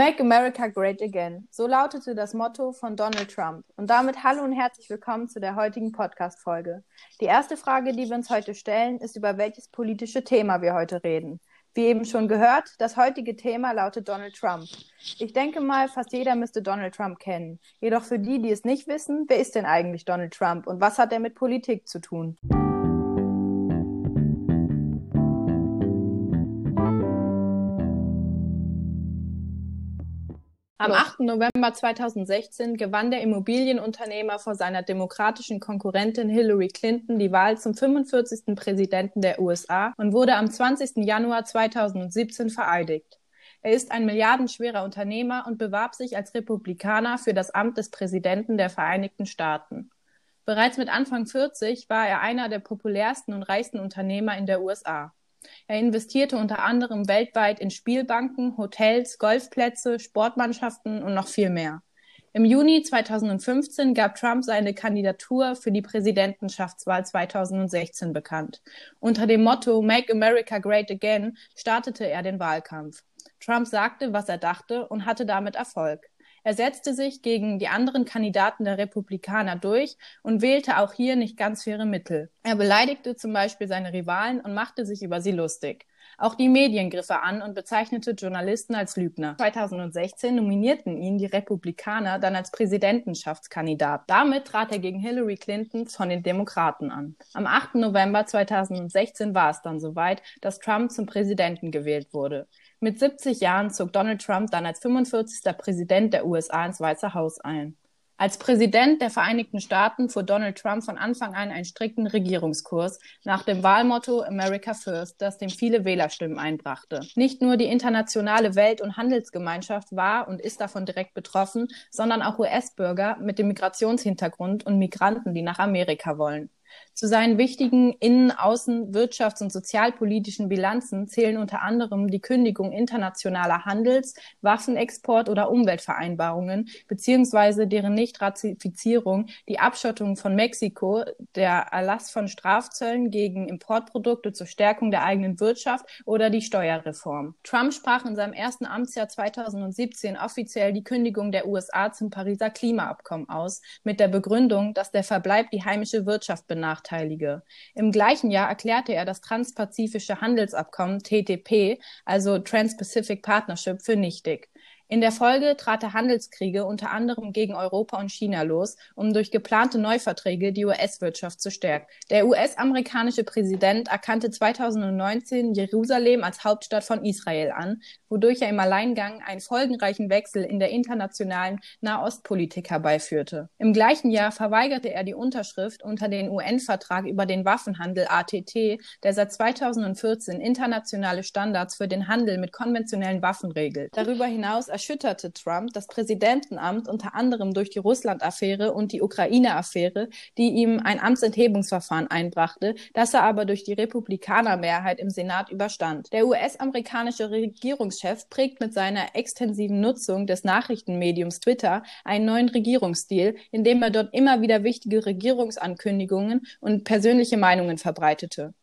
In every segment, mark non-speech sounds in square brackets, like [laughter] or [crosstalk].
Make America Great Again. So lautete das Motto von Donald Trump. Und damit hallo und herzlich willkommen zu der heutigen Podcast-Folge. Die erste Frage, die wir uns heute stellen, ist, über welches politische Thema wir heute reden. Wie eben schon gehört, das heutige Thema lautet Donald Trump. Ich denke mal, fast jeder müsste Donald Trump kennen. Jedoch für die, die es nicht wissen, wer ist denn eigentlich Donald Trump und was hat er mit Politik zu tun? Am 8. November 2016 gewann der Immobilienunternehmer vor seiner demokratischen Konkurrentin Hillary Clinton die Wahl zum 45. Präsidenten der USA und wurde am 20. Januar 2017 vereidigt. Er ist ein milliardenschwerer Unternehmer und bewarb sich als Republikaner für das Amt des Präsidenten der Vereinigten Staaten. Bereits mit Anfang 40 war er einer der populärsten und reichsten Unternehmer in der USA. Er investierte unter anderem weltweit in Spielbanken, Hotels, Golfplätze, Sportmannschaften und noch viel mehr. Im Juni 2015 gab Trump seine Kandidatur für die Präsidentschaftswahl 2016 bekannt. Unter dem Motto Make America Great Again startete er den Wahlkampf. Trump sagte, was er dachte und hatte damit Erfolg. Er setzte sich gegen die anderen Kandidaten der Republikaner durch und wählte auch hier nicht ganz faire Mittel. Er beleidigte zum Beispiel seine Rivalen und machte sich über sie lustig. Auch die Medien griff er an und bezeichnete Journalisten als Lügner. 2016 nominierten ihn die Republikaner dann als Präsidentschaftskandidat. Damit trat er gegen Hillary Clinton von den Demokraten an. Am 8. November 2016 war es dann soweit, dass Trump zum Präsidenten gewählt wurde. Mit 70 Jahren zog Donald Trump dann als 45. Präsident der USA ins Weiße Haus ein. Als Präsident der Vereinigten Staaten fuhr Donald Trump von Anfang an einen strikten Regierungskurs nach dem Wahlmotto America First, das dem viele Wählerstimmen einbrachte. Nicht nur die internationale Welt- und Handelsgemeinschaft war und ist davon direkt betroffen, sondern auch US-Bürger mit dem Migrationshintergrund und Migranten, die nach Amerika wollen. Zu seinen wichtigen innen-, außen-, wirtschafts- und sozialpolitischen Bilanzen zählen unter anderem die Kündigung internationaler Handels-, Waffenexport- oder Umweltvereinbarungen beziehungsweise deren Nichtratifizierung, die Abschottung von Mexiko, der Erlass von Strafzöllen gegen Importprodukte zur Stärkung der eigenen Wirtschaft oder die Steuerreform. Trump sprach in seinem ersten Amtsjahr 2017 offiziell die Kündigung der USA zum Pariser Klimaabkommen aus, mit der Begründung, dass der Verbleib die heimische Wirtschaft benachteilige. Im gleichen Jahr erklärte er das Transpazifische Handelsabkommen TTP, also Trans-Pacific Partnership, für nichtig. In der Folge trat er Handelskriege unter anderem gegen Europa und China los, um durch geplante Neuverträge die US-Wirtschaft zu stärken. Der US-amerikanische Präsident erkannte 2019 Jerusalem als Hauptstadt von Israel an, wodurch er im Alleingang einen folgenreichen Wechsel in der internationalen Nahostpolitik herbeiführte. Im gleichen Jahr verweigerte er die Unterschrift unter den UN-Vertrag über den Waffenhandel ATT, der seit 2014 internationale Standards für den Handel mit konventionellen Waffen regelt. Darüber hinaus erschütterte Trump das Präsidentenamt unter anderem durch die Russland-Affäre und die Ukraine-Affäre, die ihm ein Amtsenthebungsverfahren einbrachte, das er aber durch die Republikanermehrheit im Senat überstand. Der US-amerikanische Regierungschef prägt mit seiner extensiven Nutzung des Nachrichtenmediums Twitter einen neuen Regierungsstil, indem er dort immer wieder wichtige Regierungsankündigungen und persönliche Meinungen verbreitete.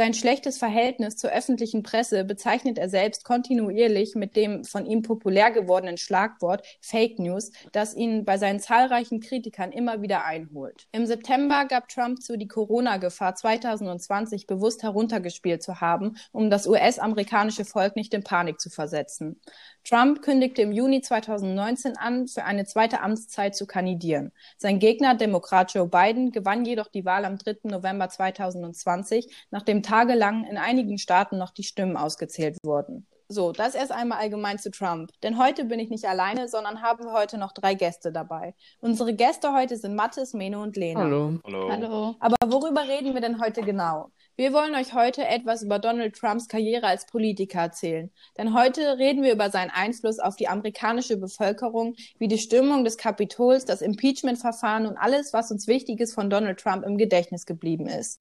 Sein schlechtes Verhältnis zur öffentlichen Presse bezeichnet er selbst kontinuierlich mit dem von ihm populär gewordenen Schlagwort Fake News, das ihn bei seinen zahlreichen Kritikern immer wieder einholt. Im September gab Trump zu, die Corona-Gefahr 2020 bewusst heruntergespielt zu haben, um das US-amerikanische Volk nicht in Panik zu versetzen. Trump kündigte im Juni 2019 an, für eine zweite Amtszeit zu kandidieren. Sein Gegner, Demokrat Joe Biden, gewann jedoch die Wahl am 3. November 2020, nachdem tagelang in einigen Staaten noch die Stimmen ausgezählt wurden. So, das erst einmal allgemein zu Trump. Denn heute bin ich nicht alleine, sondern haben heute noch drei Gäste dabei. Unsere Gäste heute sind Mathis, Meno und Lena. Hallo. Hallo. Hallo. Aber worüber reden wir denn heute genau? Wir wollen euch heute etwas über Donald Trumps Karriere als Politiker erzählen. Denn heute reden wir über seinen Einfluss auf die amerikanische Bevölkerung, wie die Stimmung des Kapitols, das Impeachment-Verfahren und alles, was uns Wichtiges von Donald Trump im Gedächtnis geblieben ist.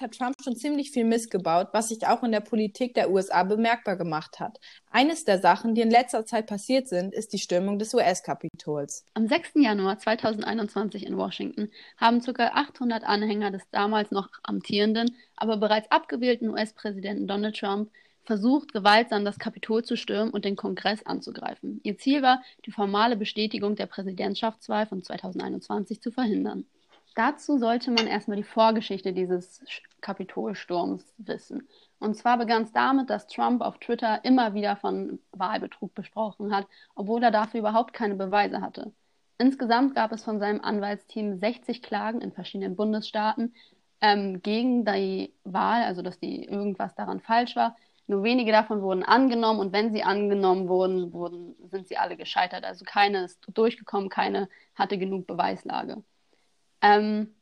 Hat Trump schon ziemlich viel missgebaut, was sich auch in der Politik der USA bemerkbar gemacht hat. Eines der Sachen, die in letzter Zeit passiert sind, ist die Stürmung des US-Kapitols. Am 6. Januar 2021 in Washington haben ca. 800 Anhänger des damals noch amtierenden, aber bereits abgewählten US-Präsidenten Donald Trump versucht, gewaltsam das Kapitol zu stürmen und den Kongress anzugreifen. Ihr Ziel war, die formale Bestätigung der Präsidentschaftswahl von 2021 zu verhindern. Dazu sollte man erstmal die Vorgeschichte dieses Kapitolsturms wissen. Und zwar begann es damit, dass Trump auf Twitter immer wieder von Wahlbetrug besprochen hat, obwohl er dafür überhaupt keine Beweise hatte. Insgesamt gab es von seinem Anwaltsteam 60 Klagen in verschiedenen Bundesstaaten ähm, gegen die Wahl, also dass die irgendwas daran falsch war. Nur wenige davon wurden angenommen und wenn sie angenommen wurden, wurden sind sie alle gescheitert. Also keine ist durchgekommen, keine hatte genug Beweislage. Ähm,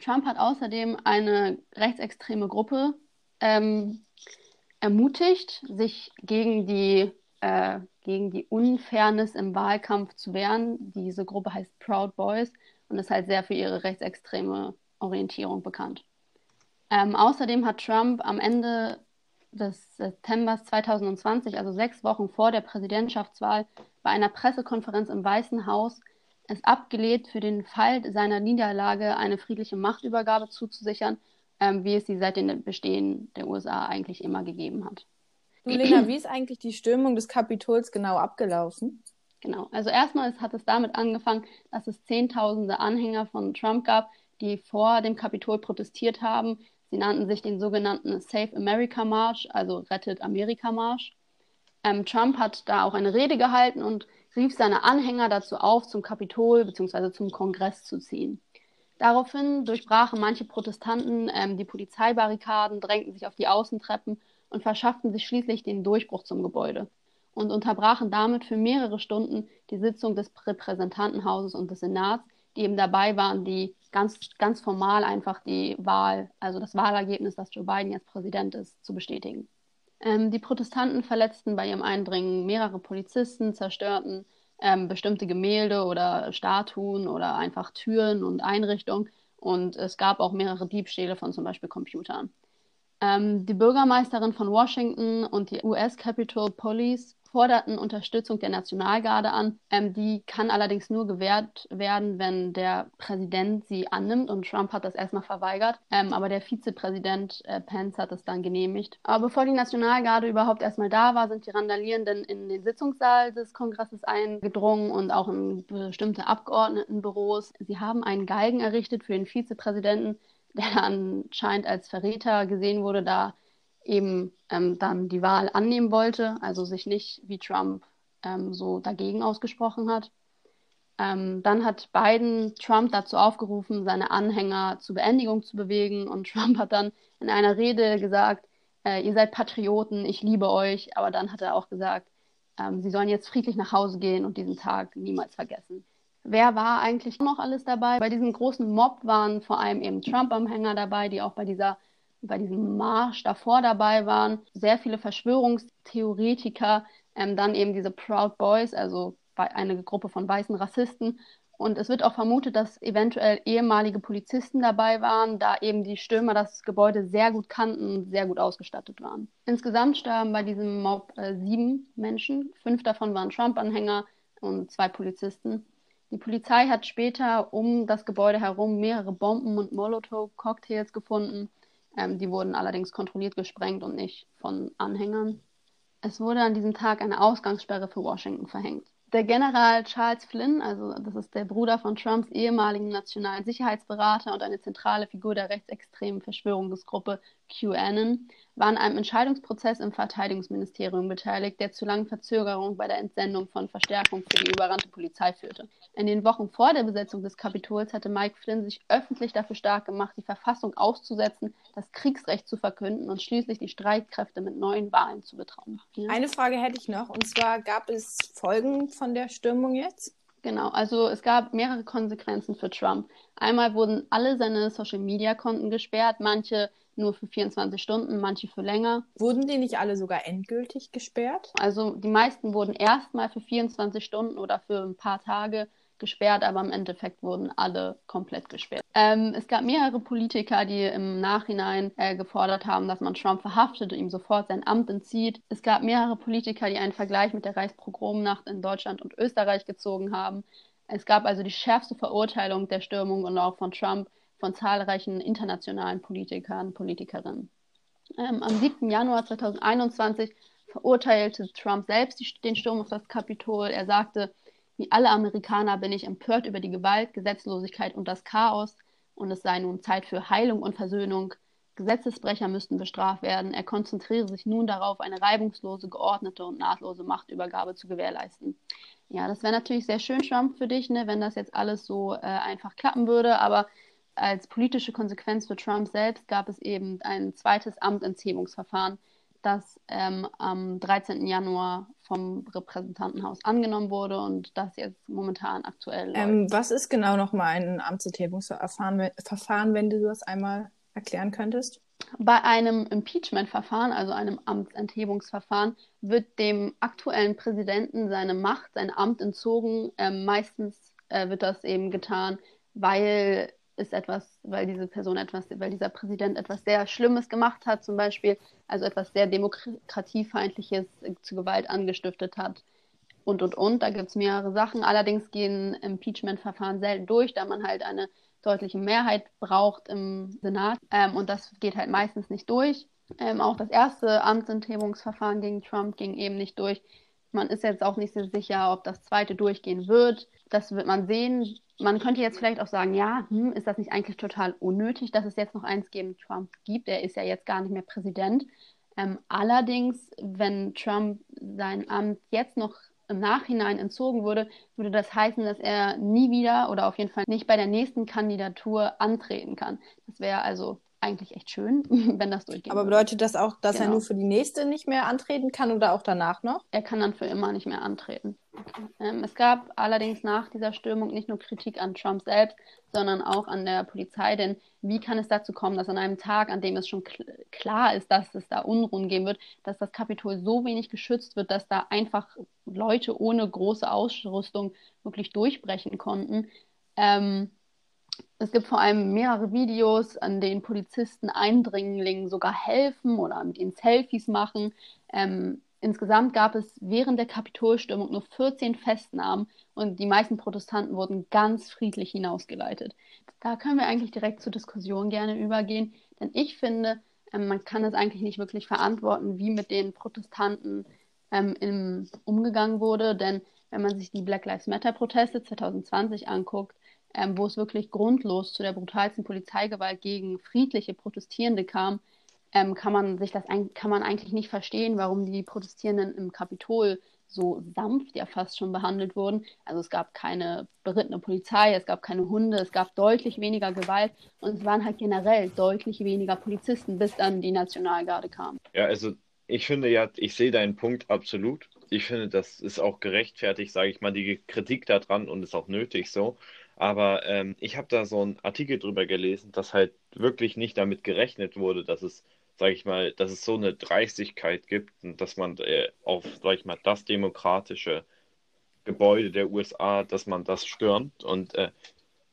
Trump hat außerdem eine rechtsextreme Gruppe ähm, ermutigt, sich gegen die, äh, gegen die Unfairness im Wahlkampf zu wehren. Diese Gruppe heißt Proud Boys und ist halt sehr für ihre rechtsextreme Orientierung bekannt. Ähm, außerdem hat Trump am Ende des September 2020, also sechs Wochen vor der Präsidentschaftswahl, bei einer Pressekonferenz im Weißen Haus es abgelehnt, für den Fall seiner Niederlage eine friedliche Machtübergabe zuzusichern, ähm, wie es sie seit dem Bestehen der USA eigentlich immer gegeben hat. Du, Lena, wie ist eigentlich die Stürmung des Kapitols genau abgelaufen? Genau, also erstmal hat es damit angefangen, dass es Zehntausende Anhänger von Trump gab, die vor dem Kapitol protestiert haben. Sie nannten sich den sogenannten Save America March, also Rettet Amerika Marsch. Ähm, Trump hat da auch eine Rede gehalten und rief seine Anhänger dazu auf, zum Kapitol bzw. zum Kongress zu ziehen. Daraufhin durchbrachen manche Protestanten ähm, die Polizeibarrikaden, drängten sich auf die Außentreppen und verschafften sich schließlich den Durchbruch zum Gebäude und unterbrachen damit für mehrere Stunden die Sitzung des Repräsentantenhauses und des Senats, die eben dabei waren, die ganz, ganz formal einfach die Wahl, also das Wahlergebnis, dass Joe Biden jetzt Präsident ist, zu bestätigen. Ähm, die Protestanten verletzten bei ihrem Eindringen mehrere Polizisten, zerstörten ähm, bestimmte Gemälde oder Statuen oder einfach Türen und Einrichtungen. Und es gab auch mehrere Diebstähle von zum Beispiel Computern. Ähm, die Bürgermeisterin von Washington und die US Capitol Police forderten Unterstützung der Nationalgarde an. Ähm, die kann allerdings nur gewährt werden, wenn der Präsident sie annimmt und Trump hat das erstmal verweigert. Ähm, aber der Vizepräsident äh, Pence hat es dann genehmigt. Aber bevor die Nationalgarde überhaupt erstmal da war, sind die Randalierenden in den Sitzungssaal des Kongresses eingedrungen und auch in bestimmte Abgeordnetenbüros. Sie haben einen Galgen errichtet für den Vizepräsidenten, der anscheinend als Verräter gesehen wurde, da eben ähm, dann die Wahl annehmen wollte, also sich nicht wie Trump ähm, so dagegen ausgesprochen hat. Ähm, dann hat Biden Trump dazu aufgerufen, seine Anhänger zur Beendigung zu bewegen und [laughs] Trump hat dann in einer Rede gesagt, äh, ihr seid Patrioten, ich liebe euch, aber dann hat er auch gesagt, ähm, sie sollen jetzt friedlich nach Hause gehen und diesen Tag niemals vergessen. Wer war eigentlich noch alles dabei? Bei diesem großen Mob waren vor allem eben Trump-Anhänger dabei, die auch bei dieser bei diesem Marsch davor dabei waren, sehr viele Verschwörungstheoretiker, ähm, dann eben diese Proud Boys, also eine Gruppe von weißen Rassisten. Und es wird auch vermutet, dass eventuell ehemalige Polizisten dabei waren, da eben die Stürmer das Gebäude sehr gut kannten und sehr gut ausgestattet waren. Insgesamt starben bei diesem Mob äh, sieben Menschen. Fünf davon waren Trump-Anhänger und zwei Polizisten. Die Polizei hat später um das Gebäude herum mehrere Bomben und Molotow-Cocktails gefunden. Ähm, die wurden allerdings kontrolliert gesprengt und nicht von Anhängern. Es wurde an diesem Tag eine Ausgangssperre für Washington verhängt. Der General Charles Flynn, also das ist der Bruder von Trumps ehemaligen nationalen Sicherheitsberater und eine zentrale Figur der rechtsextremen Verschwörungsgruppe QAnon, war an einem Entscheidungsprozess im Verteidigungsministerium beteiligt, der zu langen Verzögerungen bei der Entsendung von Verstärkung für die überrannte Polizei führte. In den Wochen vor der Besetzung des Kapitols hatte Mike Flynn sich öffentlich dafür stark gemacht, die Verfassung auszusetzen, das Kriegsrecht zu verkünden und schließlich die Streitkräfte mit neuen Wahlen zu betrauen. Ja. Eine Frage hätte ich noch, und zwar gab es Folgen von der Stürmung jetzt? Genau, also es gab mehrere Konsequenzen für Trump. Einmal wurden alle seine Social-Media-Konten gesperrt, manche nur für 24 Stunden, manche für länger. Wurden die nicht alle sogar endgültig gesperrt? Also die meisten wurden erstmal für 24 Stunden oder für ein paar Tage gesperrt, aber im Endeffekt wurden alle komplett gesperrt. Ähm, es gab mehrere Politiker, die im Nachhinein äh, gefordert haben, dass man Trump verhaftet und ihm sofort sein Amt entzieht. Es gab mehrere Politiker, die einen Vergleich mit der Reichspogromnacht in Deutschland und Österreich gezogen haben. Es gab also die schärfste Verurteilung der Stürmung und auch von Trump von zahlreichen internationalen Politikern und Politikerinnen. Ähm, am 7. Januar 2021 verurteilte Trump selbst die, den Sturm auf das Kapitol. Er sagte, wie alle Amerikaner bin ich empört über die Gewalt, Gesetzlosigkeit und das Chaos und es sei nun Zeit für Heilung und Versöhnung. Gesetzesbrecher müssten bestraft werden. Er konzentriere sich nun darauf, eine reibungslose, geordnete und nahtlose Machtübergabe zu gewährleisten. Ja, das wäre natürlich sehr schön, Trump, für dich, ne, wenn das jetzt alles so äh, einfach klappen würde, aber als politische Konsequenz für Trump selbst gab es eben ein zweites Amtenthebungsverfahren, das ähm, am 13. Januar vom Repräsentantenhaus angenommen wurde und das jetzt momentan aktuell ähm, was ist genau nochmal ein Amtsenthebungsverfahren, wenn du das einmal erklären könntest? Bei einem Impeachment-Verfahren, also einem Amtsenthebungsverfahren, wird dem aktuellen Präsidenten seine Macht, sein Amt entzogen. Ähm, meistens äh, wird das eben getan, weil ist etwas, weil diese Person etwas, weil dieser Präsident etwas sehr Schlimmes gemacht hat, zum Beispiel, also etwas sehr Demokratiefeindliches zu Gewalt angestiftet hat und und und. Da gibt es mehrere Sachen. Allerdings gehen Impeachment-Verfahren selten durch, da man halt eine deutliche Mehrheit braucht im Senat. Ähm, und das geht halt meistens nicht durch. Ähm, auch das erste Amtsenthebungsverfahren gegen Trump ging eben nicht durch. Man ist jetzt auch nicht so sicher, ob das zweite durchgehen wird. Das wird man sehen man könnte jetzt vielleicht auch sagen, ja, hm, ist das nicht eigentlich total unnötig, dass es jetzt noch eins gegen Trump gibt? Er ist ja jetzt gar nicht mehr Präsident. Ähm, allerdings, wenn Trump sein Amt jetzt noch im Nachhinein entzogen würde, würde das heißen, dass er nie wieder oder auf jeden Fall nicht bei der nächsten Kandidatur antreten kann. Das wäre also eigentlich echt schön, [laughs] wenn das durchgeht. Aber bedeutet das auch, dass genau. er nur für die nächste nicht mehr antreten kann oder auch danach noch? Er kann dann für immer nicht mehr antreten. Ähm, es gab allerdings nach dieser Stürmung nicht nur Kritik an Trump selbst, sondern auch an der Polizei. Denn wie kann es dazu kommen, dass an einem Tag, an dem es schon kl klar ist, dass es da Unruhen geben wird, dass das Kapitol so wenig geschützt wird, dass da einfach Leute ohne große Ausrüstung wirklich durchbrechen konnten? Ähm, es gibt vor allem mehrere Videos, an denen Polizisten Eindringlingen sogar helfen oder mit ihnen Selfies machen. Ähm, insgesamt gab es während der Kapitolstürmung nur 14 Festnahmen und die meisten Protestanten wurden ganz friedlich hinausgeleitet. Da können wir eigentlich direkt zur Diskussion gerne übergehen, denn ich finde, ähm, man kann es eigentlich nicht wirklich verantworten, wie mit den Protestanten ähm, im, umgegangen wurde, denn wenn man sich die Black Lives Matter Proteste 2020 anguckt, ähm, wo es wirklich grundlos zu der brutalsten Polizeigewalt gegen friedliche Protestierende kam, ähm, kann man sich das kann man eigentlich nicht verstehen, warum die Protestierenden im Kapitol so sanft ja fast schon behandelt wurden. Also es gab keine berittene Polizei, es gab keine Hunde, es gab deutlich weniger Gewalt und es waren halt generell deutlich weniger Polizisten, bis dann die Nationalgarde kam. Ja, also ich finde ja, ich sehe deinen Punkt absolut. Ich finde, das ist auch gerechtfertigt, sage ich mal, die Kritik daran und ist auch nötig so. Aber ähm, ich habe da so einen Artikel drüber gelesen, dass halt wirklich nicht damit gerechnet wurde, dass es, sage ich mal, dass es so eine Dreistigkeit gibt und dass man äh, auf, sage ich mal, das demokratische Gebäude der USA, dass man das stürmt. Und äh,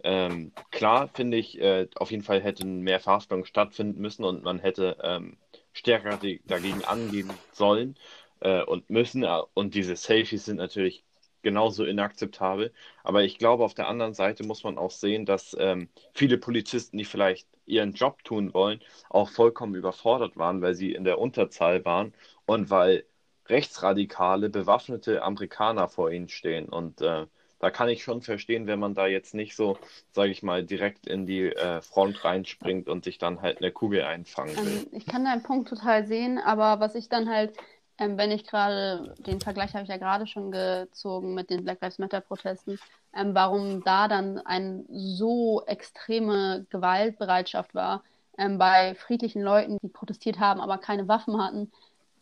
ähm, klar finde ich, äh, auf jeden Fall hätten mehr Verhaftungen stattfinden müssen und man hätte ähm, stärker dagegen angehen sollen äh, und müssen. Und diese Selfies sind natürlich genauso inakzeptabel. Aber ich glaube, auf der anderen Seite muss man auch sehen, dass ähm, viele Polizisten, die vielleicht ihren Job tun wollen, auch vollkommen überfordert waren, weil sie in der Unterzahl waren und weil rechtsradikale, bewaffnete Amerikaner vor ihnen stehen. Und äh, da kann ich schon verstehen, wenn man da jetzt nicht so, sage ich mal, direkt in die äh, Front reinspringt und sich dann halt eine Kugel einfangen will. Ähm, ich kann deinen Punkt total sehen, aber was ich dann halt ähm, wenn ich gerade, den Vergleich habe ich ja gerade schon gezogen mit den Black Lives Matter Protesten, ähm, warum da dann eine so extreme Gewaltbereitschaft war ähm, bei friedlichen Leuten, die protestiert haben, aber keine Waffen hatten.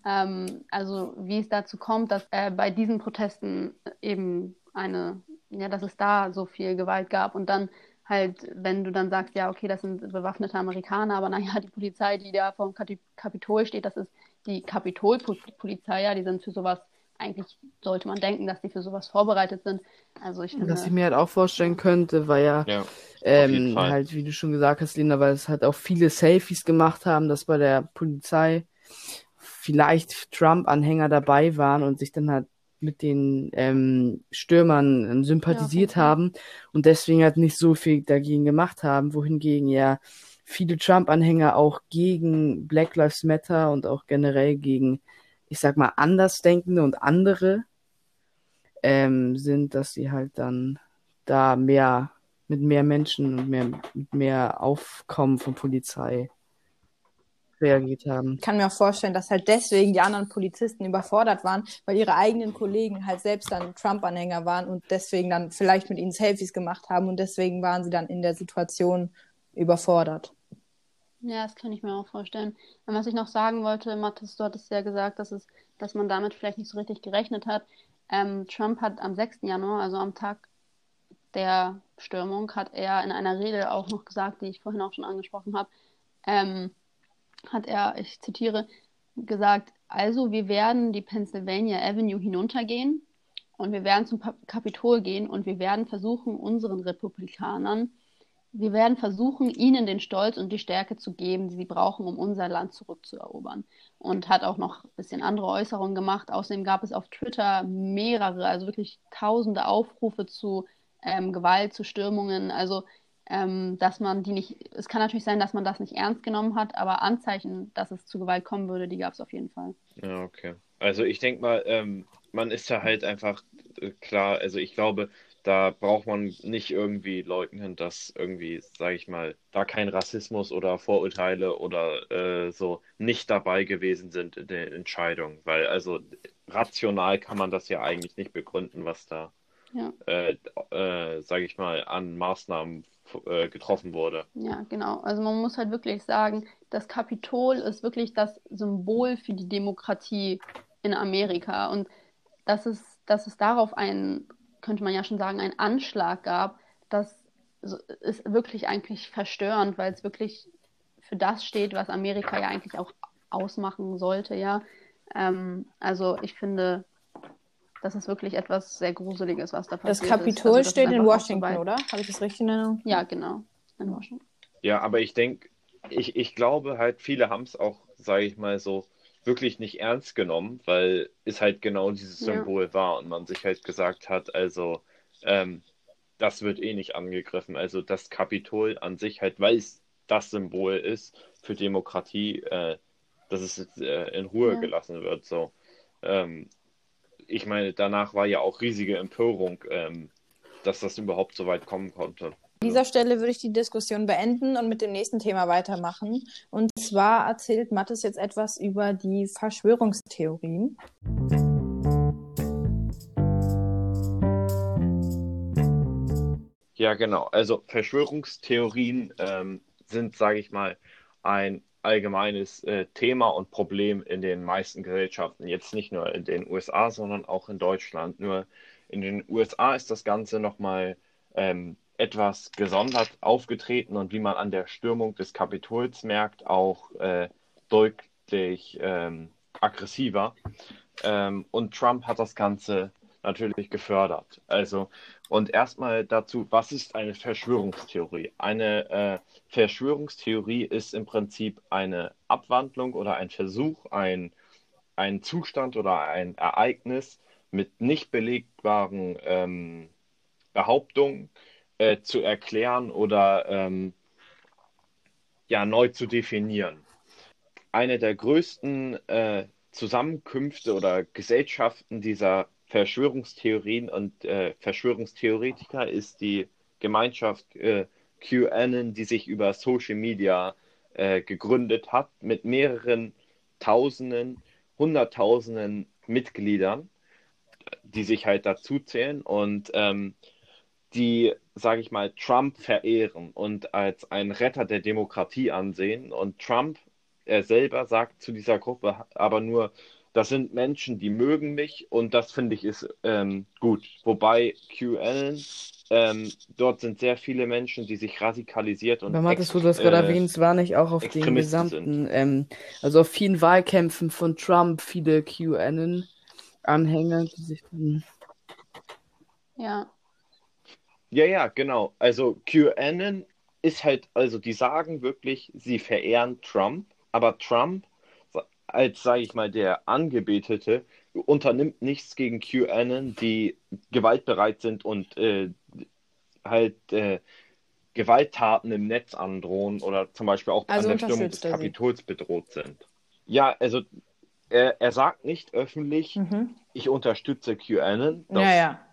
Ähm, also wie es dazu kommt, dass äh, bei diesen Protesten eben eine, ja, dass es da so viel Gewalt gab und dann halt, wenn du dann sagst, ja, okay, das sind bewaffnete Amerikaner, aber naja, die Polizei, die da vor dem Kapitol steht, das ist die Kapitolpolizei, ja, die sind für sowas eigentlich sollte man denken, dass die für sowas vorbereitet sind. Also ich finde, Was ich mir halt auch vorstellen könnte, weil ja, Ja, ähm, halt, wie du schon gesagt hast, Lena, weil es halt auch viele Selfies gemacht haben, dass bei der Polizei vielleicht Trump-Anhänger dabei waren und sich dann halt mit den ähm, Stürmern ähm, sympathisiert Fall. haben und deswegen halt nicht so viel dagegen gemacht haben, wohingegen ja viele Trump-Anhänger auch gegen Black Lives Matter und auch generell gegen, ich sag mal, Andersdenkende und andere ähm, sind, dass sie halt dann da mehr mit mehr Menschen und mehr, mit mehr Aufkommen von Polizei reagiert haben. Ich kann mir auch vorstellen, dass halt deswegen die anderen Polizisten überfordert waren, weil ihre eigenen Kollegen halt selbst dann Trump-Anhänger waren und deswegen dann vielleicht mit ihnen Selfies gemacht haben und deswegen waren sie dann in der Situation überfordert. Ja, das kann ich mir auch vorstellen. Und was ich noch sagen wollte, Mathis, du hattest ja gesagt, dass, es, dass man damit vielleicht nicht so richtig gerechnet hat. Ähm, Trump hat am 6. Januar, also am Tag der Stürmung, hat er in einer Rede auch noch gesagt, die ich vorhin auch schon angesprochen habe, ähm, hat er, ich zitiere, gesagt, also wir werden die Pennsylvania Avenue hinuntergehen und wir werden zum Kapitol gehen und wir werden versuchen, unseren Republikanern wir werden versuchen, ihnen den Stolz und die Stärke zu geben, die sie brauchen, um unser Land zurückzuerobern. Und hat auch noch ein bisschen andere Äußerungen gemacht. Außerdem gab es auf Twitter mehrere, also wirklich tausende Aufrufe zu ähm, Gewalt, zu Stürmungen. Also, ähm, dass man die nicht, es kann natürlich sein, dass man das nicht ernst genommen hat, aber Anzeichen, dass es zu Gewalt kommen würde, die gab es auf jeden Fall. Ja, okay. Also ich denke mal, ähm, man ist da halt einfach äh, klar, also ich glaube, da braucht man nicht irgendwie leugnen, dass irgendwie, sage ich mal, da kein Rassismus oder Vorurteile oder äh, so nicht dabei gewesen sind in der Entscheidung, weil also rational kann man das ja eigentlich nicht begründen, was da, Ja. äh, äh, sage ich mal, an Maßnahmen äh, getroffen wurde. Ja, genau. Also man muss halt wirklich sagen, das Kapitol ist wirklich das Symbol für die Demokratie in Amerika. Und dass es, dass es darauf einen, könnte man ja schon sagen, einen Anschlag gab, das so- ist wirklich eigentlich verstörend, weil es wirklich für das steht, was Amerika ja eigentlich auch ausmachen sollte, ja. Ähm, also ich finde, das ist wirklich etwas sehr Gruseliges, was da Das passiert ist. Kapitol Also das ist steht in so Washington, weit- oder? Habe ich das richtig in Erinnerung? Ja, genau. In Washington. Ja, aber ich denke, ich, ich glaube halt, viele haben es auch, sage ich mal so, wirklich nicht ernst genommen, weil es halt genau dieses Ja. Symbol war und man sich halt gesagt hat, also ähm, das wird eh nicht angegriffen. Also das Kapitol an sich halt, weil es das Symbol ist für Demokratie, äh, dass es jetzt, äh, in Ruhe Ja. gelassen wird. So, ähm, ich meine, danach war ja auch riesige Empörung, ähm, dass das überhaupt so weit kommen konnte. An dieser Stelle würde ich die Diskussion beenden und mit dem nächsten Thema weitermachen. Und zwar erzählt Mattes jetzt etwas über die Verschwörungstheorien. Ja, genau. Also Verschwörungstheorien ähm, sind, sage ich mal, ein allgemeines äh, Thema und Problem in den meisten Gesellschaften. Jetzt nicht nur in den USA, sondern auch in Deutschland. Nur in den USA ist das Ganze nochmal ähm, etwas gesondert aufgetreten und wie man an der Stürmung des Kapitols merkt, auch äh, deutlich ähm, aggressiver. Ähm, und Trump hat das Ganze natürlich gefördert. Also, und erstmal dazu, was ist eine Verschwörungstheorie? Eine äh, Verschwörungstheorie ist im Prinzip eine Abwandlung oder ein Versuch, ein, ein Zustand oder ein Ereignis mit nicht belegbaren ähm, Behauptungen äh, zu erklären oder ähm, ja, neu zu definieren. Eine der größten äh, Zusammenkünfte oder Gesellschaften dieser Verschwörungstheorien und äh, Verschwörungstheoretiker ist die Gemeinschaft äh, QAnon, die sich über Social Media äh, gegründet hat, mit mehreren Tausenden, Hunderttausenden Mitgliedern, die sich halt dazu zählen und ähm, die, sage ich mal, Trump verehren und als einen Retter der Demokratie ansehen. Und Trump, er selber sagt zu dieser Gruppe aber nur, das sind Menschen, die mögen mich und das finde ich ist ähm, gut. Wobei QAnon, ähm, dort sind sehr viele Menschen, die sich radikalisiert und ex- wo du das gerade äh, erwähnst, war nicht auch auf den gesamten, ähm, also auf vielen Wahlkämpfen von Trump viele QAnon Anhänger, die sich dann. Ja. Ja, ja, genau. Also QAnon ist halt, also die sagen wirklich, sie verehren Trump, aber Trump als, sage ich mal, der Angebetete unternimmt nichts gegen QAnon, die gewaltbereit sind und äh, halt äh, Gewalttaten im Netz androhen oder zum Beispiel auch Also an der Stürmung des. Kapitols bedroht sind. Ja, also er, er sagt nicht öffentlich, Mhm. ich unterstütze QAnon. Das Ja, ja.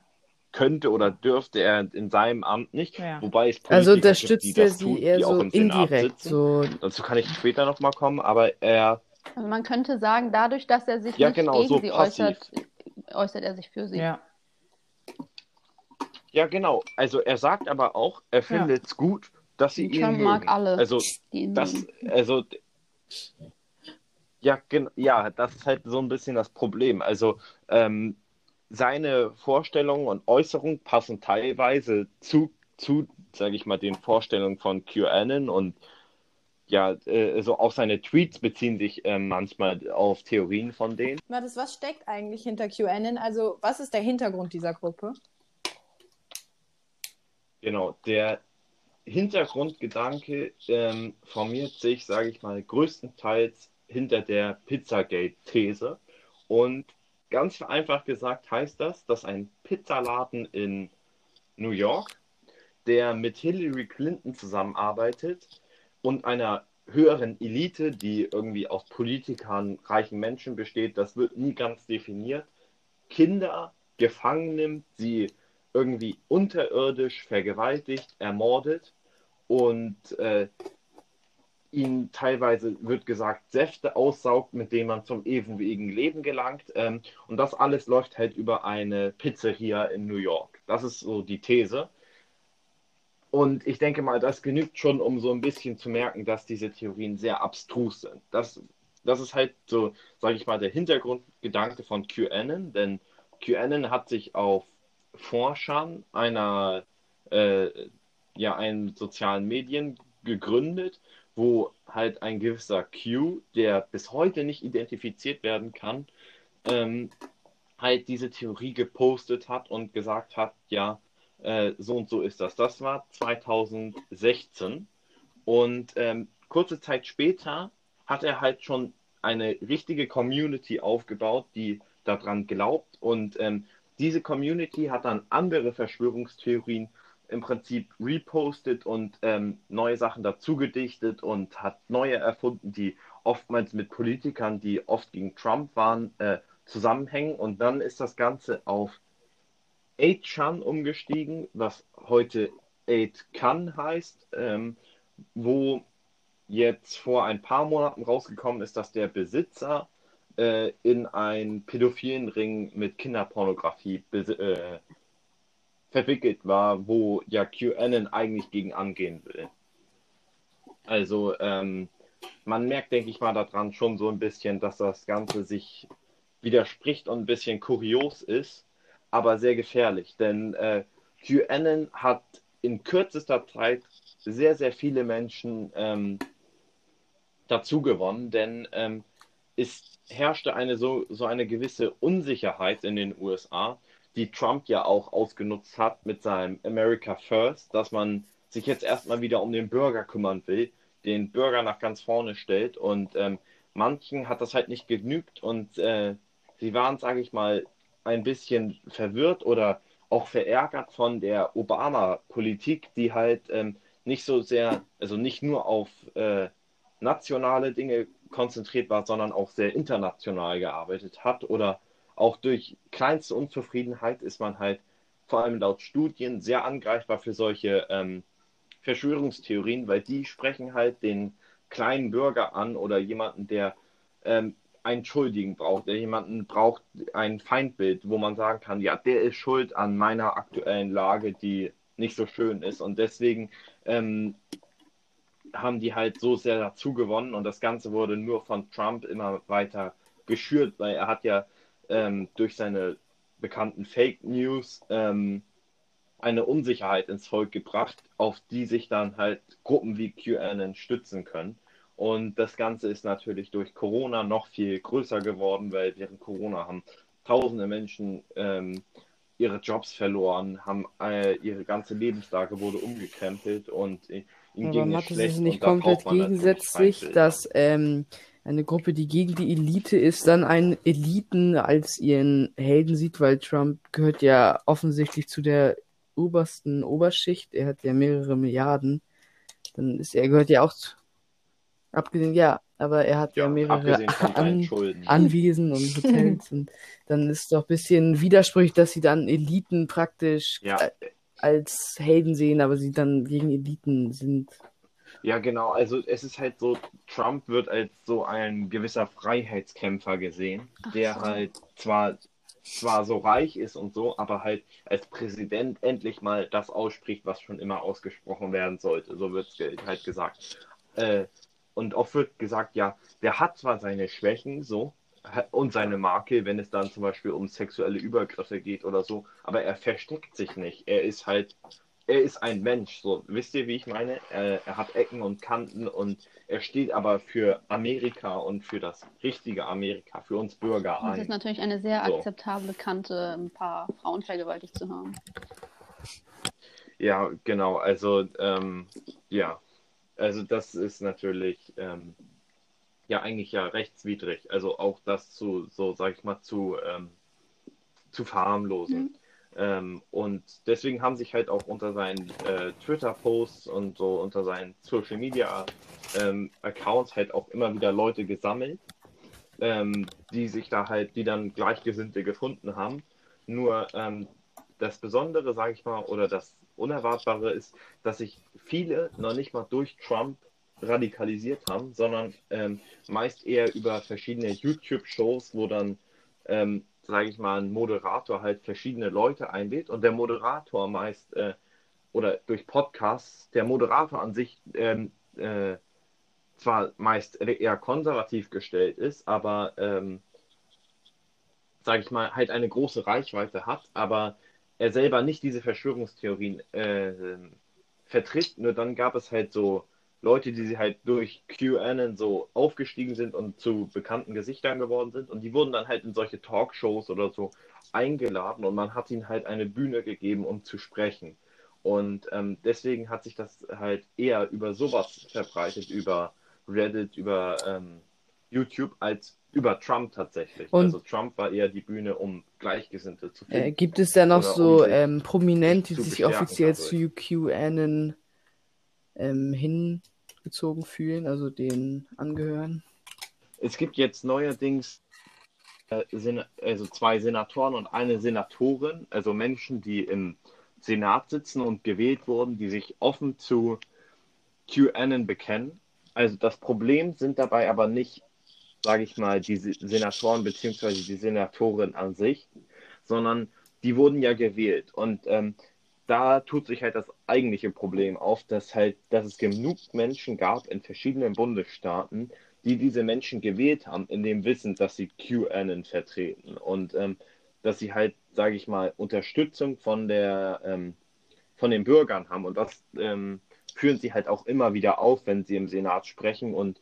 Könnte oder dürfte er in seinem Amt nicht. Ja. Wobei es Also Politiker gibt, die unterstützt er das sie tun, eher so indirekt. So, Dazu kann ich später nochmal kommen, aber er, Also man könnte sagen, dadurch, dass er sich Ja, nicht genau, gegen so sie passiv. äußert, äußert er sich für sie. Ja. ja genau, also er sagt aber auch, er findet es gut, dass sie ihn Trump mögen. mag alle, Also die ihn das, mögen. also ja, ja, das ist halt so ein bisschen das Problem. Also ähm, seine Vorstellungen und Äußerungen passen teilweise zu, zu, sage ich mal, den Vorstellungen von QAnon und ja, äh, so auch seine Tweets beziehen sich ähm, manchmal auf Theorien von denen. Mathis, was steckt eigentlich hinter QAnon? Also, was ist der Hintergrund dieser Gruppe? Genau, der Hintergrundgedanke ähm, formiert sich, sage ich mal, größtenteils hinter der Pizzagate-These. Und ganz vereinfacht gesagt heißt das, dass ein Pizzaladen in New York, der mit Hillary Clinton zusammenarbeitet und einer höheren Elite, die irgendwie aus Politikern, reichen Menschen besteht, das wird nie ganz definiert, Kinder gefangen nimmt, sie irgendwie unterirdisch vergewaltigt, ermordet und äh, ihnen teilweise wird gesagt, Säfte aussaugt, mit denen man zum ewigen Leben gelangt. Ähm, und das alles läuft halt über eine Pizzeria in New York. Das ist so die These. Und ich denke mal, das genügt schon, um so ein bisschen zu merken, dass diese Theorien sehr abstrus sind. Das, das ist halt so, sage ich mal, der Hintergrundgedanke von QAnon, denn QAnon hat sich auf Forschern einer, äh, ja, einen sozialen Medien gegründet, wo halt ein gewisser Q, der bis heute nicht identifiziert werden kann, ähm, halt diese Theorie gepostet hat und gesagt hat, ja, äh, so und so ist das. Das war 2016 und ähm, kurze Zeit später hat er halt schon eine richtige Community aufgebaut, die daran glaubt und ähm, diese Community hat dann andere Verschwörungstheorien im Prinzip repostet und ähm, neue Sachen dazugedichtet und hat neue erfunden, die oftmals mit Politikern, die oft gegen Trump waren, äh, zusammenhängen. Und dann ist das Ganze auf 8chan umgestiegen, was heute 8chan heißt, ähm, wo jetzt vor ein paar Monaten rausgekommen ist, dass der Besitzer äh, in einen pädophilen Ring mit Kinderpornografie äh, verwickelt war, wo ja QAnon eigentlich gegen angehen will. Also ähm, man merkt, denke ich mal, daran schon so ein bisschen, dass das Ganze sich widerspricht und ein bisschen kurios ist, aber sehr gefährlich, denn äh, QAnon hat in kürzester Zeit sehr, sehr viele Menschen ähm, dazu gewonnen, denn ähm, es herrschte eine so, so eine gewisse Unsicherheit in den USA, die Trump ja auch ausgenutzt hat mit seinem America First, dass man sich jetzt erstmal wieder um den Bürger kümmern will, den Bürger nach ganz vorne stellt. Und ähm, manchen hat das halt nicht genügt und äh, sie waren, sage ich mal, ein bisschen verwirrt oder auch verärgert von der Obama-Politik, die halt ähm, nicht so sehr, also nicht nur auf äh, nationale Dinge konzentriert war, sondern auch sehr international gearbeitet hat oder auch durch kleinste Unzufriedenheit ist man halt vor allem laut Studien sehr angreifbar für solche ähm, Verschwörungstheorien, weil die sprechen halt den kleinen Bürger an oder jemanden, der ähm, einen Schuldigen braucht, der jemanden braucht, ein Feindbild, wo man sagen kann, ja, der ist schuld an meiner aktuellen Lage, die nicht so schön ist. Und deswegen ähm, haben die halt so sehr dazu gewonnen und das Ganze wurde nur von Trump immer weiter geschürt, weil er hat ja ähm, durch seine bekannten Fake News ähm, eine Unsicherheit ins Volk gebracht, auf die sich dann halt Gruppen wie QAnon stützen können. Und das Ganze ist natürlich durch Corona noch viel größer geworden, weil während Corona haben tausende Menschen ähm, ihre Jobs verloren, haben äh, ihre ganze Lebenslage wurde umgekrempelt und äh, ihnen ging es schlecht ist nicht komplett gegensätzlich, dass ähm, eine Gruppe, die gegen die Elite ist, dann einen Eliten als ihren Helden sieht, weil Trump gehört ja offensichtlich zu der obersten Oberschicht. Er hat ja mehrere Milliarden. Dann ist er gehört ja auch zu, abgesehen, ja, aber er hat ja, Ja, mehrere An. Anwesen und [laughs] Hotels und dann ist doch ein bisschen widersprüchlich, dass sie dann Eliten praktisch Ja. als Helden sehen, aber sie dann gegen Eliten sind. Ja, genau. Also es ist halt so, Trump wird als so ein gewisser Freiheitskämpfer gesehen, Ach der so. halt zwar, zwar so reich ist und so, aber halt als Präsident endlich mal das ausspricht, was schon immer ausgesprochen werden sollte. So wird es halt gesagt. Äh, und oft wird gesagt, ja, der hat zwar seine Schwächen so und seine Makel, wenn es dann zum Beispiel um sexuelle Übergriffe geht oder so, aber er versteckt sich nicht. Er ist halt er ist ein Mensch, so wisst ihr, wie ich meine? Er, er hat Ecken und Kanten und er steht aber für Amerika und für das richtige Amerika, für uns Bürger Das ist ein. natürlich eine sehr So. akzeptable Kante, ein paar Frauen vergewaltigt zu haben. Ja, genau, also ähm, ja, also das ist natürlich ähm, ja eigentlich ja rechtswidrig, also auch das zu, so sag ich mal, zu, ähm, zu verharmlosen. Mhm. Ähm, und deswegen haben sich halt auch unter seinen äh, Twitter-Posts und so unter seinen Social Media ähm, halt auch immer wieder Leute gesammelt, ähm, die sich da halt, die dann Gleichgesinnte gefunden haben. Nur ähm, das Besondere, sage ich mal, oder das Unerwartbare ist, dass sich viele noch nicht mal durch Trump radikalisiert haben, sondern ähm, meist eher über verschiedene YouTube-Shows, wo dann ähm, sage ich mal, ein Moderator halt verschiedene Leute einlädt und der Moderator meist, äh, oder durch Podcasts, der Moderator an sich ähm, äh, zwar meist eher konservativ gestellt ist, aber, ähm, sage ich mal, halt eine große Reichweite hat, aber er selber nicht diese Verschwörungstheorien äh, vertritt, nur dann gab es halt so Leute, die sie halt durch QAnon so aufgestiegen sind und zu bekannten Gesichtern geworden sind. Und die wurden dann halt in solche Talkshows oder so eingeladen und man hat ihnen halt eine Bühne gegeben, um zu sprechen. Und ähm, deswegen hat sich das halt eher über sowas verbreitet, über Reddit, über ähm, YouTube, als über Trump tatsächlich. Und- also Trump war eher die Bühne, um Gleichgesinnte zu Äh, finden. gibt es da noch Oder um so sich ähm, Prominente, die sich offiziell dadurch. zu QAnon ähm, hingezogen fühlen, also denen angehören? Es gibt jetzt neuerdings äh, also zwei Senatoren und eine Senatorin, also Menschen, die im Senat sitzen und gewählt wurden, die sich offen zu QAnon bekennen. Also das Problem sind dabei aber nicht, sage ich mal, die Se- Senatoren bzw. die Senatorin an sich, sondern die wurden ja gewählt. Und ähm, da tut sich halt das eigentliche Problem auf, dass halt, dass es genug Menschen gab in verschiedenen Bundesstaaten, die diese Menschen gewählt haben, in dem Wissen, dass sie QAnon vertreten. Und ähm, dass sie halt, sage ich mal, Unterstützung von der ähm, von den Bürgern haben. Und das ähm, führen sie halt auch immer wieder auf, wenn sie im Senat sprechen und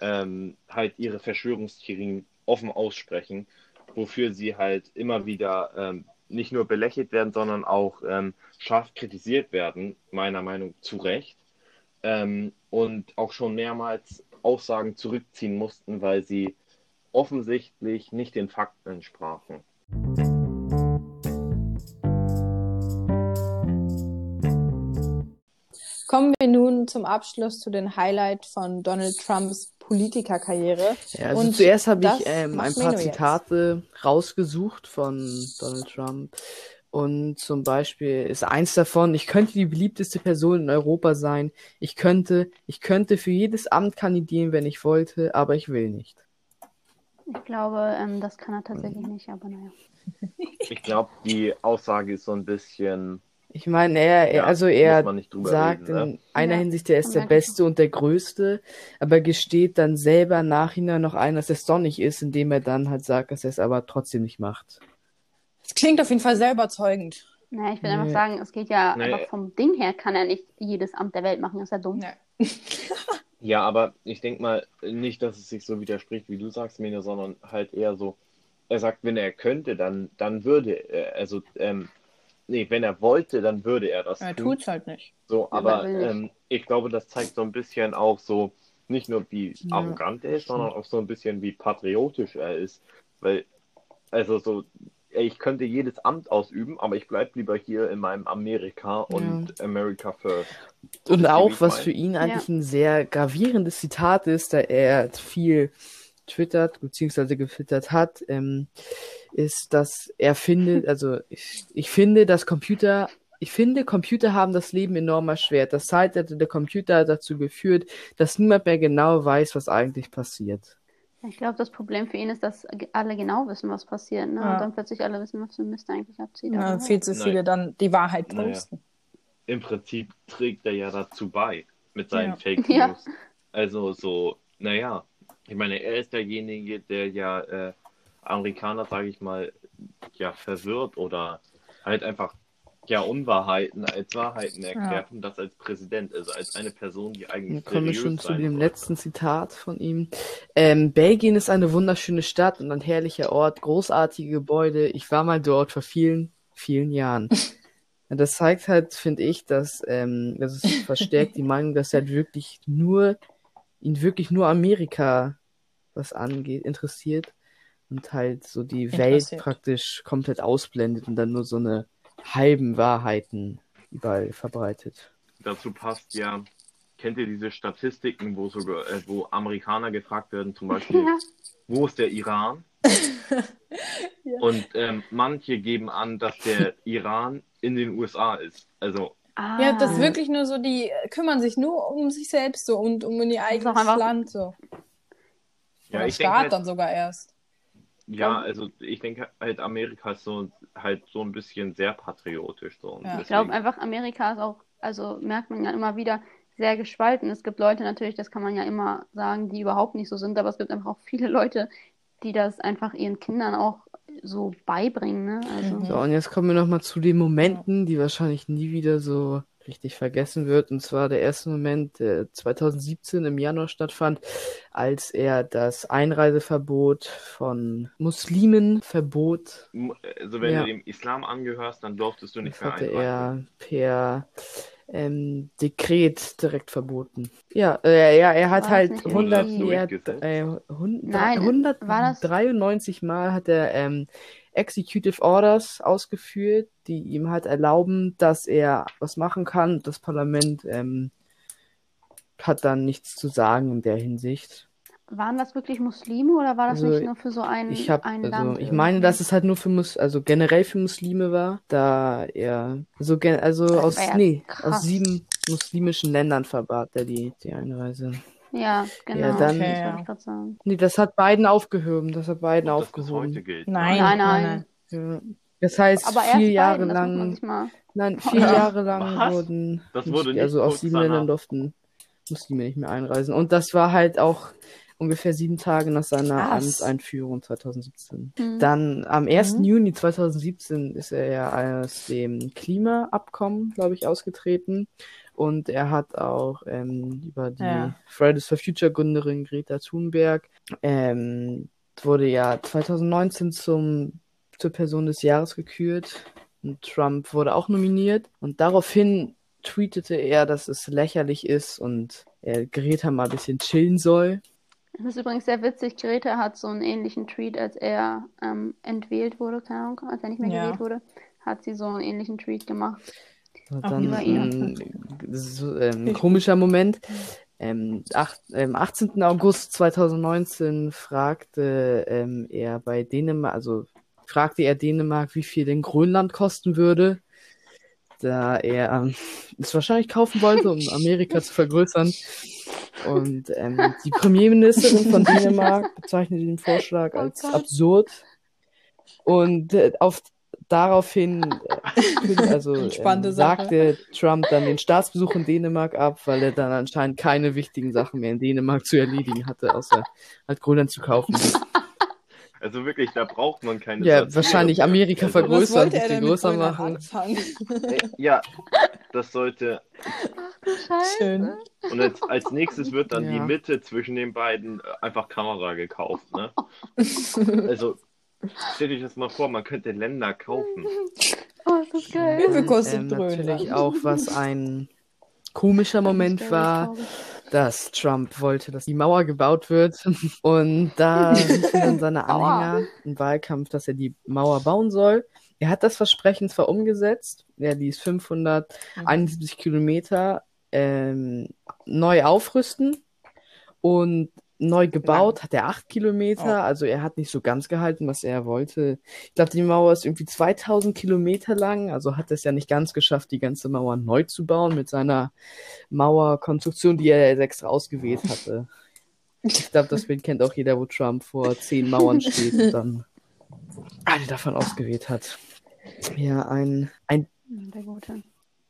ähm, halt ihre Verschwörungstheorien offen aussprechen, wofür sie halt immer wieder ähm, nicht nur belächelt werden, sondern auch ähm, scharf kritisiert werden, meiner Meinung nach zu Recht. Ähm, und auch schon mehrmals Aussagen zurückziehen mussten, weil sie offensichtlich nicht den Fakten entsprachen. Kommen wir nun zum Abschluss zu den Highlights von Donald Trumps Politikerkarriere. Ja, also Und zuerst habe ich ähm, ein paar Meno jetzt. Zitate rausgesucht von Donald Trump. Und zum Beispiel ist eins davon, ich könnte die beliebteste Person in Europa sein. Ich könnte, ich könnte für jedes Amt kandidieren, wenn ich wollte, aber ich will nicht. Ich glaube, ähm, das kann er tatsächlich nicht, aber naja. Ich glaube, die Aussage ist so ein bisschen, Ich meine, er, er ja, also er sagt reden, ne? in einer Ja, Hinsicht, er ist der Beste und der Größte, aber gesteht dann selber nachhinein noch ein, dass er es doch nicht ist, indem er dann halt sagt, dass er es aber trotzdem nicht macht. Das klingt auf jeden Fall sehr überzeugend. Naja, ich will einfach Nee. sagen, es geht ja Nee. einfach vom Ding her, kann er nicht jedes Amt der Welt machen, ist ja dumm. Ja. [laughs] Ja, aber ich denke mal nicht, dass es sich so widerspricht, wie du sagst, Mene, sondern halt eher so, er sagt, wenn er könnte, dann, dann würde er, also, ähm, nee, wenn er wollte, dann würde er das Er tun. tut's halt nicht. So, aber ähm, ich glaube, das zeigt so ein bisschen auch so, nicht nur wie Ja. arrogant er ist, sondern auch so ein bisschen wie patriotisch er ist. Weil, also so, ich könnte jedes Amt ausüben, aber ich bleibe lieber hier in meinem Amerika und America first. Und auch, was mein? für ihn eigentlich ein sehr gravierendes Zitat ist, da er viel twittert, beziehungsweise getwittert hat, ähm, ist, dass er findet, also ich, ich finde, dass Computer, ich finde, Computer haben das Leben enorm erschwert. Das Zeitalter der Computer hat dazu geführt, dass niemand mehr genau weiß, was eigentlich passiert. Ich glaube, das Problem für ihn ist, dass alle genau wissen, was passiert, ne? Ja. Und dann plötzlich alle wissen, was für Mist eigentlich abzieht. Ja, viel zu Nein. viele dann die Wahrheit Naja. posten. Im Prinzip trägt er ja dazu bei mit seinen Ja. Fake [laughs] Ja. News. Also so, naja, ich meine, er ist derjenige, der ja äh, Amerikaner, sage ich mal, ja verwirrt oder halt einfach ja Unwahrheiten als Wahrheiten erklärt und das als Präsident, also als eine Person, die eigentlich Dann kommen wir schon zu dem soll. letzten Zitat von ihm. Ähm, Belgien ist eine wunderschöne Stadt und ein herrlicher Ort, großartige Gebäude. Ich war mal dort vor vielen, vielen Jahren. [laughs] Ja, Das zeigt halt, finde ich, dass ähm, das verstärkt die Meinung, dass er halt wirklich nur, ihn wirklich nur Amerika was angeht, interessiert und halt so die Welt praktisch komplett ausblendet und dann nur so eine halben Wahrheiten überall verbreitet. Dazu passt ja, kennt ihr diese Statistiken, wo sogar, äh, wo Amerikaner gefragt werden, zum Beispiel, Ja. wo ist der Iran? [laughs] Ja. Und ähm, manche geben an, dass der Iran in den USA ist. Also, Ah, Ja, das ist wirklich nur so, die kümmern sich nur um sich selbst so und um ihr eigenes einfach- Land so. ja, Oder ich denke Staat halt, dann sogar erst. ja, also ich denke halt, Amerika ist so halt so ein bisschen sehr patriotisch so. Und Ja. Ich glaube deswegen- einfach, Amerika ist auch, also merkt man ja immer wieder, sehr gespalten. Es gibt Leute natürlich, das kann man ja immer sagen, die überhaupt nicht so sind, aber es gibt einfach auch viele Leute, die das einfach ihren Kindern auch so beibringen. Ne? Also. So, und jetzt kommen wir nochmal zu den Momenten, die wahrscheinlich nie wieder so richtig vergessen wird. Und zwar der erste Moment, der 2017 im Januar stattfand, als er das Einreiseverbot von Muslimen verbot. also wenn Ja. du dem Islam angehörst, dann durftest du nicht Das mehr hatte einreisen. er per ähm, Dekret direkt verboten. Ja, äh, ja, er hat War halt nicht 100, irgendwie- er hat, äh, 100, Nein, war das- 193 Mal hat er ähm, Executive Orders ausgeführt, die ihm halt erlauben, dass er was machen kann. Das Parlament ähm, hat dann nichts zu sagen in der Hinsicht. Waren das wirklich Muslime oder war das Also, nicht nur für so ein, Ich habe, ein also Land ich meine, dass es halt nur für Mus also generell für Muslime war, da er so gen also Das aus ja nee, krass. aus sieben muslimischen Ländern verbat er die die Einreise. Ja, genau. Ja, dann- das Okay, wollte ja. ich gerade sagen. Nee, das hat beiden aufgehoben, das hat beiden das heute aufgehoben. gilt. Nein, Nein, nein, nein. Ja. Das heißt, Aber vier beiden, Jahre das man lang, nein, vier [laughs] Ja. Jahre lang Was? wurden Das wurde nicht also aus sieben. Ländern durften Muslime nicht mehr einreisen. Und das war halt auch ungefähr sieben Tage nach seiner Krass. Amtseinführung 2017. Hm. Dann am 1. Mhm. Juni 2017 ist er ja aus dem Klimaabkommen, glaube ich, ausgetreten. Und er hat auch ähm, über die Ja. Fridays for Future Gründerin Greta Thunberg ähm, wurde ja 2019 zum, zur Person des Jahres gekürt. Und Trump wurde auch nominiert. Und daraufhin tweetete er, dass es lächerlich ist und er Greta mal ein bisschen chillen soll. Das ist übrigens sehr witzig. Greta hat so einen ähnlichen Tweet, als er ähm, entwählt wurde, keine Ahnung, als er nicht mehr Ja. gewählt wurde, hat sie so einen ähnlichen Tweet gemacht. Auch dann über ihn. ähm, das ist so, ähm, ein komischer Moment. Ähm, acht, ähm, 18. August 2019 fragte ähm, er bei Dänemark, also fragte er Dänemark, wie viel denn Grönland kosten würde, da er ähm, es wahrscheinlich kaufen wollte, um [laughs] Amerika zu vergrößern. Und ähm, die Premierministerin von [laughs] Dänemark bezeichnete den Vorschlag Oh als Gott. absurd. Und äh, auf daraufhin äh, [laughs] also, ähm, sagte Trump dann den Staatsbesuch in Dänemark ab, weil er dann anscheinend keine wichtigen Sachen mehr in Dänemark zu erledigen hatte, außer halt Grönland zu kaufen. [laughs] Also wirklich, da braucht man keine Ja, Satire. wahrscheinlich Amerika Also, Was vergrößern, wollte er größer machen. anfangen? äh, Ja, das sollte. Ach du Scheiße. Schön. Und als, als nächstes wird dann die Ja. Mitte zwischen den beiden äh, einfach Kamera gekauft. Ne? Also, Stellt euch das mal vor, man könnte Länder kaufen. Oh, ist das geil. Wie viel Und, kostet ähm, natürlich auch, was ein komischer Moment war, dass Trump wollte, dass die Mauer gebaut wird. [laughs] Und da riefen dann seine. [laughs] Anhänger im Wahlkampf, dass er die Mauer bauen soll. Er hat das Versprechen zwar umgesetzt, ja, die ist 571 Kilometer ähm, neu aufrüsten und neu gebaut hat er 8 Kilometer. Oh. Also er hat nicht so ganz gehalten, was er wollte. Ich glaube, die Mauer ist irgendwie 2000 Kilometer lang, also hat es ja nicht ganz geschafft, die ganze Mauer neu zu bauen mit seiner Mauerkonstruktion, die er extra ausgewählt hatte. Ich glaube, das Bild kennt auch jeder, wo Trump vor zehn Mauern steht und dann eine davon ausgewählt hat. Ja, ein, ein, Ja, Der Gute.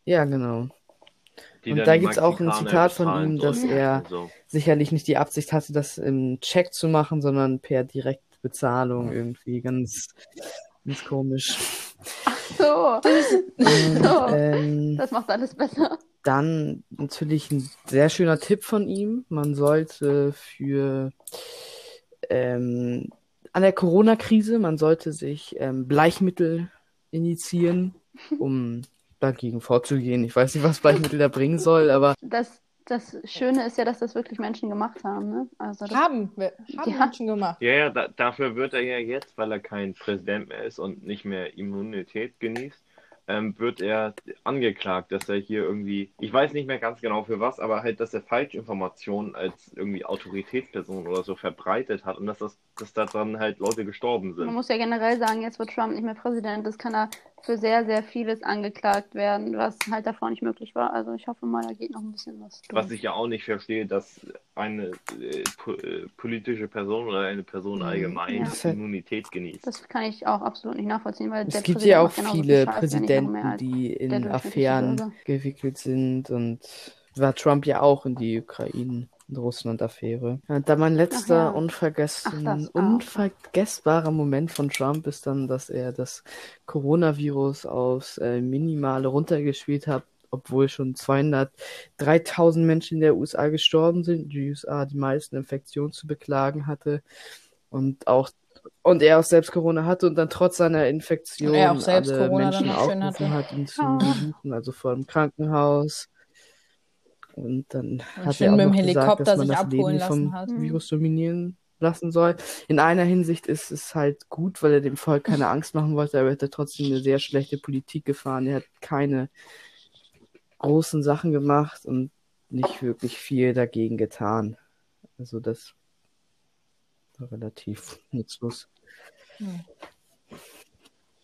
ja, genau. Die Und da die gibt's auch ein Zitat von ihm, dass er- So. Sicherlich nicht die Absicht hatte, das im Check zu machen, sondern per Direktbezahlung irgendwie ganz, ganz komisch. So, Und, [laughs] So. ähm, das macht alles besser. Dann natürlich ein sehr schöner Tipp von ihm. Man sollte für ähm, an der Corona-Krise, man sollte sich ähm, Bleichmittel initiieren, um dagegen vorzugehen. Ich weiß nicht, was Bleichmittel da bringen soll, aber Das, das Schöne ist ja, dass das wirklich Menschen gemacht haben. Ne? Also das, Haben wir haben Ja. Menschen gemacht. Ja, ja, da, dafür wird er ja jetzt, weil er kein Präsident mehr ist und nicht mehr Immunität genießt, ähm, wird er angeklagt, dass er hier irgendwie, ich weiß nicht mehr ganz genau für was, aber halt, dass er Falschinformationen als irgendwie Autoritätsperson oder so verbreitet hat und dass das, dass da dran halt Leute gestorben man sind. muss ja generell sagen, jetzt wird Trump nicht mehr Präsident. Das kann er für sehr, sehr vieles angeklagt werden, was halt davor nicht möglich war. Also ich hoffe mal, da geht noch ein bisschen was Was durch. ich ja auch nicht verstehe, dass eine äh, po äh, politische Person oder eine Person Mhm. allgemein Ja. Immunität genießt. Das kann ich auch absolut nicht nachvollziehen, weil es der gibt Präsident ja auch viele viel Scheiß, Präsidenten, die in Affären gewickelt sind und war Trump ja auch in die Ukraine- Russland-Affäre. Ja, Da mein letzter ja. unvergessen, Ach, unvergessbarer Moment von Trump ist dann, dass er das Coronavirus aufs äh, Minimale runtergespielt hat, obwohl schon 203.000 Menschen in der USA gestorben sind, die USA die meisten Infektionen zu beklagen hatte und auch und er auch selbst Corona hatte und dann trotz seiner Infektion auch selbst alle Corona Menschen aufgerufen hat, ihn zu Oh. besuchen, also vor dem Krankenhaus. Und dann hat schön er auch mit dem noch gesagt, Helikopter dass man sich das Leben abholen nicht vom hat. Mhm. Virus dominieren lassen soll. In einer Hinsicht ist es halt gut, weil er dem Volk keine Angst machen wollte, aber er hat trotzdem eine sehr schlechte Politik gefahren. Er hat keine großen Sachen gemacht und nicht wirklich viel dagegen getan. Also das war relativ nutzlos.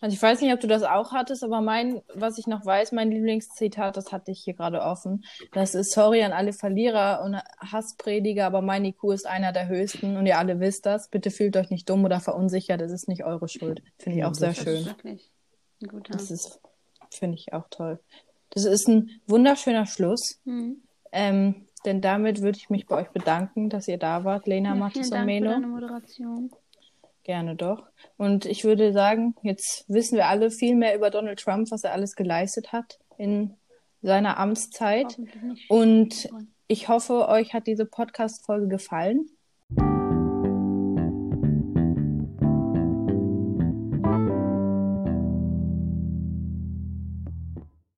Also ich weiß nicht, ob du das auch hattest, aber mein, was ich noch weiß, mein Lieblingszitat, das hatte ich hier gerade offen. Das ist Sorry an alle Verlierer und Hassprediger, aber mein IQ ist einer der höchsten und ihr alle wisst das. Bitte fühlt euch nicht dumm oder verunsichert, es ist nicht eure Schuld. Finde ich auch sehr das schön. ist wirklich ein guter. Das ist, finde ich auch toll. Das ist ein wunderschöner Schluss. Mhm. Ähm, denn damit würde ich mich bei euch bedanken, dass ihr da wart, Lena, Ja, Mathis und Dank für Meno. deine Moderation. Gerne doch. Und ich würde sagen, jetzt wissen wir alle viel mehr über Donald Trump, was er alles geleistet hat in seiner Amtszeit. Und ich hoffe, euch hat diese Podcast-Folge gefallen.